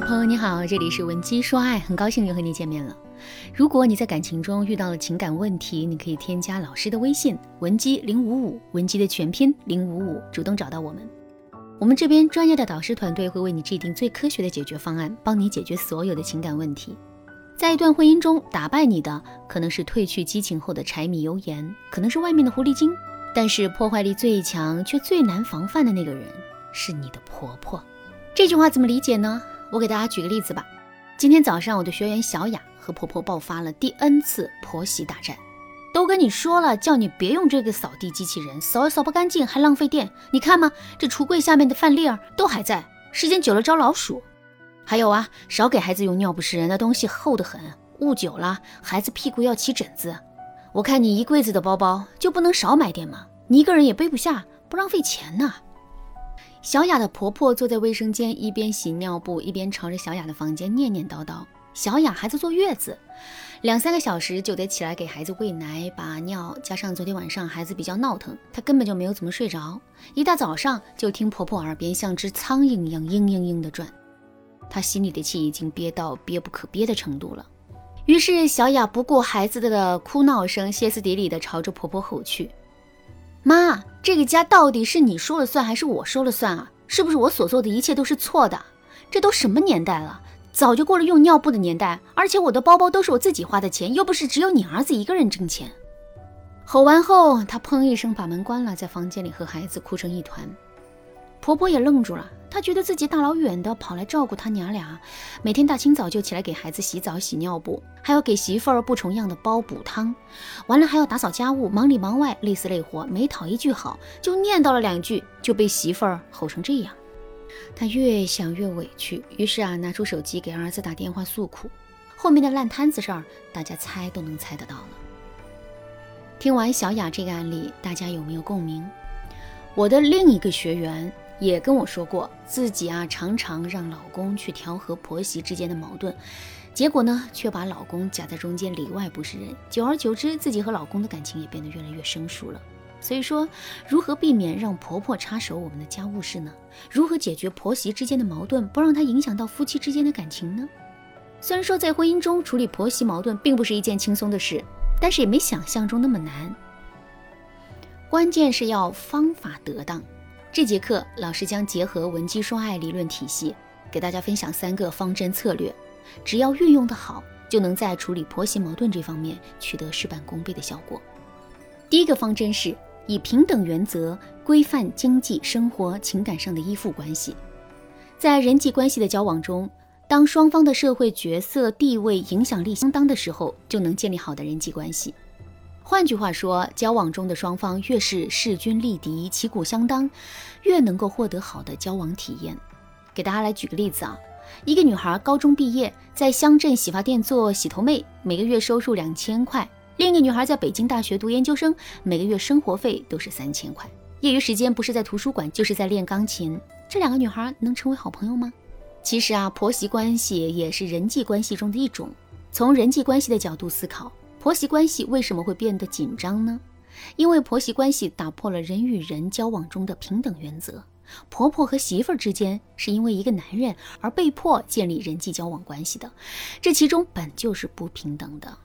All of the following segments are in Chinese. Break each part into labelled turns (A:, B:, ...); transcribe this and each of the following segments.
A: 朋友你好，这里是文姬说爱，很高兴又和你见面了。如果你在感情中遇到了情感问题，你可以添加老师的微信文姬零五五，文姬的全拼零五五，主动找到我们。我们这边专业的导师团队会为你制定最科学的解决方案，帮你解决所有的情感问题。在一段婚姻中，打败你的可能是褪去激情后的柴米油盐，可能是外面的狐狸精，但是破坏力最强却最难防范的那个人是你的婆婆。这句话怎么理解呢？我给大家举个例子吧。今天早上，我的学员小雅和婆婆爆发了第 N 次婆媳大战。都跟你说了，叫你别用这个扫地机器人，扫也扫不干净，还浪费电。你看嘛，这橱柜下面的饭粒儿都还在，时间久了招老鼠。还有啊，少给孩子用尿不湿，那东西厚得很，捂久了孩子屁股要起疹子。我看你一柜子的包包，就不能少买点吗？你一个人也背不下，不浪费钱呢。小雅的婆婆坐在卫生间，一边洗尿布，一边朝着小雅的房间念念叨叨。小雅还在坐月子，两三个小时就得起来给孩子喂奶、把尿，加上昨天晚上孩子比较闹腾，她根本就没有怎么睡着。一大早上就听婆婆耳边像只苍蝇一样嘤嘤嘤的转，她心里的气已经憋到憋不可憋的程度了。于是小雅不顾孩子的哭闹声，歇斯底里的朝着婆婆吼去。妈，这个家到底是你说了算还是我说了算啊？是不是我所做的一切都是错的？这都什么年代了，早就过了用尿布的年代。而且我的包包都是我自己花的钱，又不是只有你儿子一个人挣钱。吼完后，她砰一声把门关了，在房间里和孩子哭成一团。婆婆也愣住了。他觉得自己大老远的跑来照顾他娘俩，每天大清早就起来给孩子洗澡、洗尿布，还要给媳妇儿不重样的煲补汤，完了还要打扫家务，忙里忙外，累死累活，没讨一句好，就念叨了两句，就被媳妇儿吼成这样。他越想越委屈，于是啊，拿出手机给儿子打电话诉苦。后面的烂摊子事儿，大家猜都能猜得到了。听完小雅这个案例，大家有没有共鸣？我的另一个学员。也跟我说过，自己啊常常让老公去调和婆媳之间的矛盾，结果呢却把老公夹在中间，里外不是人。久而久之，自己和老公的感情也变得越来越生疏了。所以说，如何避免让婆婆插手我们的家务事呢？如何解决婆媳之间的矛盾，不让它影响到夫妻之间的感情呢？虽然说在婚姻中处理婆媳矛盾并不是一件轻松的事，但是也没想象中那么难。关键是要方法得当。这节课，老师将结合文姬说爱理论体系，给大家分享三个方针策略，只要运用的好，就能在处理婆媳矛盾这方面取得事半功倍的效果。第一个方针是以平等原则规范经济生活、情感上的依附关系。在人际关系的交往中，当双方的社会角色、地位、影响力相当的时候，就能建立好的人际关系。换句话说，交往中的双方越是势均力敌、旗鼓相当，越能够获得好的交往体验。给大家来举个例子啊，一个女孩高中毕业，在乡镇洗发店做洗头妹，每个月收入两千块；另一个女孩在北京大学读研究生，每个月生活费都是三千块。业余时间不是在图书馆，就是在练钢琴。这两个女孩能成为好朋友吗？其实啊，婆媳关系也是人际关系中的一种。从人际关系的角度思考。婆媳关系为什么会变得紧张呢？因为婆媳关系打破了人与人交往中的平等原则。婆婆和媳妇儿之间是因为一个男人而被迫建立人际交往关系的，这其中本就是不平等的。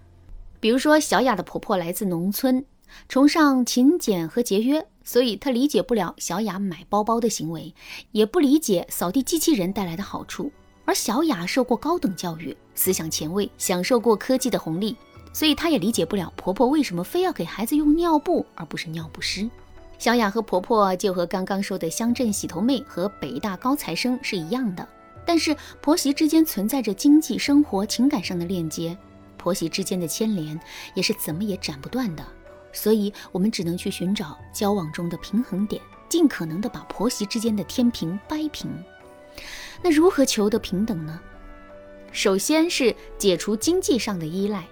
A: 比如说，小雅的婆婆来自农村，崇尚勤俭和节约，所以她理解不了小雅买包包的行为，也不理解扫地机器人带来的好处。而小雅受过高等教育，思想前卫，享受过科技的红利。所以她也理解不了婆婆为什么非要给孩子用尿布而不是尿不湿。小雅和婆婆就和刚刚说的乡镇洗头妹和北大高材生是一样的，但是婆媳之间存在着经济生活、情感上的链接，婆媳之间的牵连也是怎么也斩不断的。所以我们只能去寻找交往中的平衡点，尽可能的把婆媳之间的天平掰平。那如何求得平等呢？首先是解除经济上的依赖。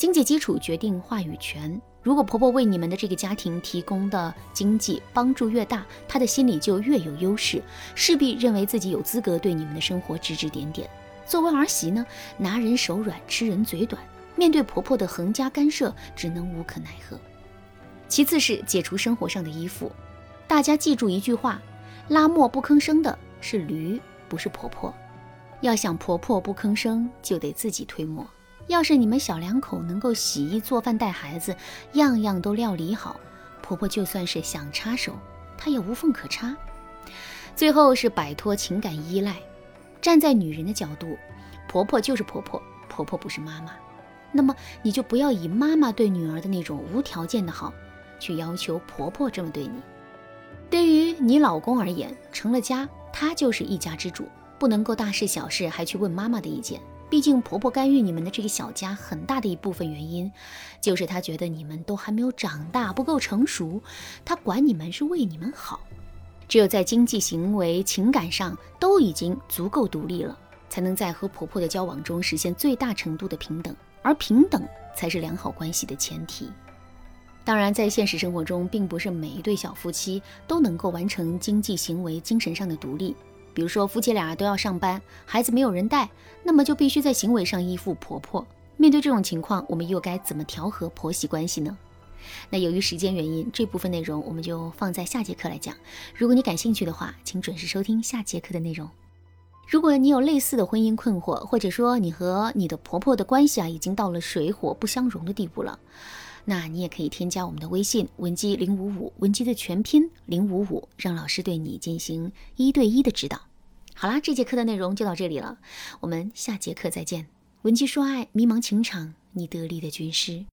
A: 经济基础决定话语权。如果婆婆为你们的这个家庭提供的经济帮助越大，她的心里就越有优势，势必认为自己有资格对你们的生活指指点点。作为儿媳呢，拿人手软，吃人嘴短，面对婆婆的横加干涉，只能无可奈何。其次是解除生活上的依附。大家记住一句话：拉磨不吭声的是驴，不是婆婆。要想婆婆不吭声，就得自己推磨。要是你们小两口能够洗衣做饭带孩子，样样都料理好，婆婆就算是想插手，她也无缝可插。最后是摆脱情感依赖，站在女人的角度，婆婆就是婆婆，婆婆不是妈妈。那么你就不要以妈妈对女儿的那种无条件的好，去要求婆婆这么对你。对于你老公而言，成了家，他就是一家之主，不能够大事小事还去问妈妈的意见。毕竟婆婆干预你们的这个小家，很大的一部分原因，就是她觉得你们都还没有长大，不够成熟，她管你们是为你们好。只有在经济、行为、情感上都已经足够独立了，才能在和婆婆的交往中实现最大程度的平等。而平等才是良好关系的前提。当然，在现实生活中，并不是每一对小夫妻都能够完成经济行为、精神上的独立。比如说，夫妻俩都要上班，孩子没有人带，那么就必须在行为上依附婆婆。面对这种情况，我们又该怎么调和婆媳关系呢？那由于时间原因，这部分内容我们就放在下节课来讲。如果你感兴趣的话，请准时收听下节课的内容。如果你有类似的婚姻困惑，或者说你和你的婆婆的关系啊已经到了水火不相容的地步了，那你也可以添加我们的微信文姬零五五，文姬的全拼零五五，让老师对你进行一对一的指导。好啦，这节课的内容就到这里了，我们下节课再见。文姬说爱，迷茫情场，你得力的军师。